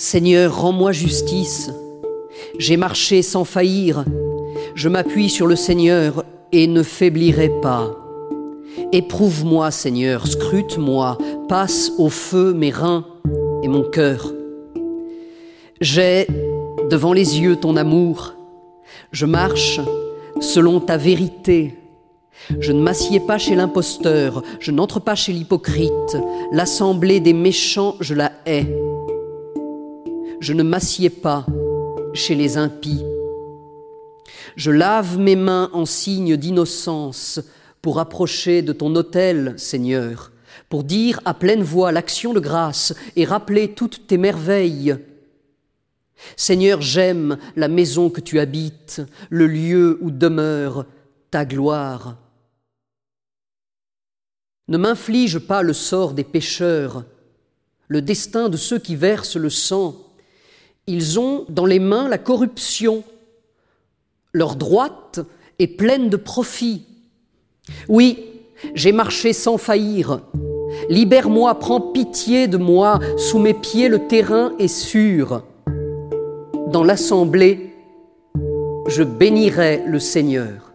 Seigneur, rends-moi justice. J'ai marché sans faillir. Je m'appuie sur le Seigneur et ne faiblirai pas. Éprouve-moi, Seigneur, scrute-moi, passe au feu mes reins et mon cœur. J'ai devant les yeux ton amour. Je marche selon ta vérité. Je ne m'assieds pas chez l'imposteur, je n'entre pas chez l'hypocrite. L'assemblée des méchants, je la hais. Je ne m'assieds pas chez les impies. Je lave mes mains en signe d'innocence pour approcher de ton autel, Seigneur, pour dire à pleine voix l'action de grâce et rappeler toutes tes merveilles. Seigneur, j'aime la maison que tu habites, le lieu où demeure ta gloire. Ne m'inflige pas le sort des pécheurs, le destin de ceux qui versent le sang. Ils ont dans les mains la corruption. Leur droite est pleine de profit. Oui, j'ai marché sans faillir. Libère-moi, prends pitié de moi, sous mes pieds le terrain est sûr. Dans l'assemblée, je bénirai le Seigneur.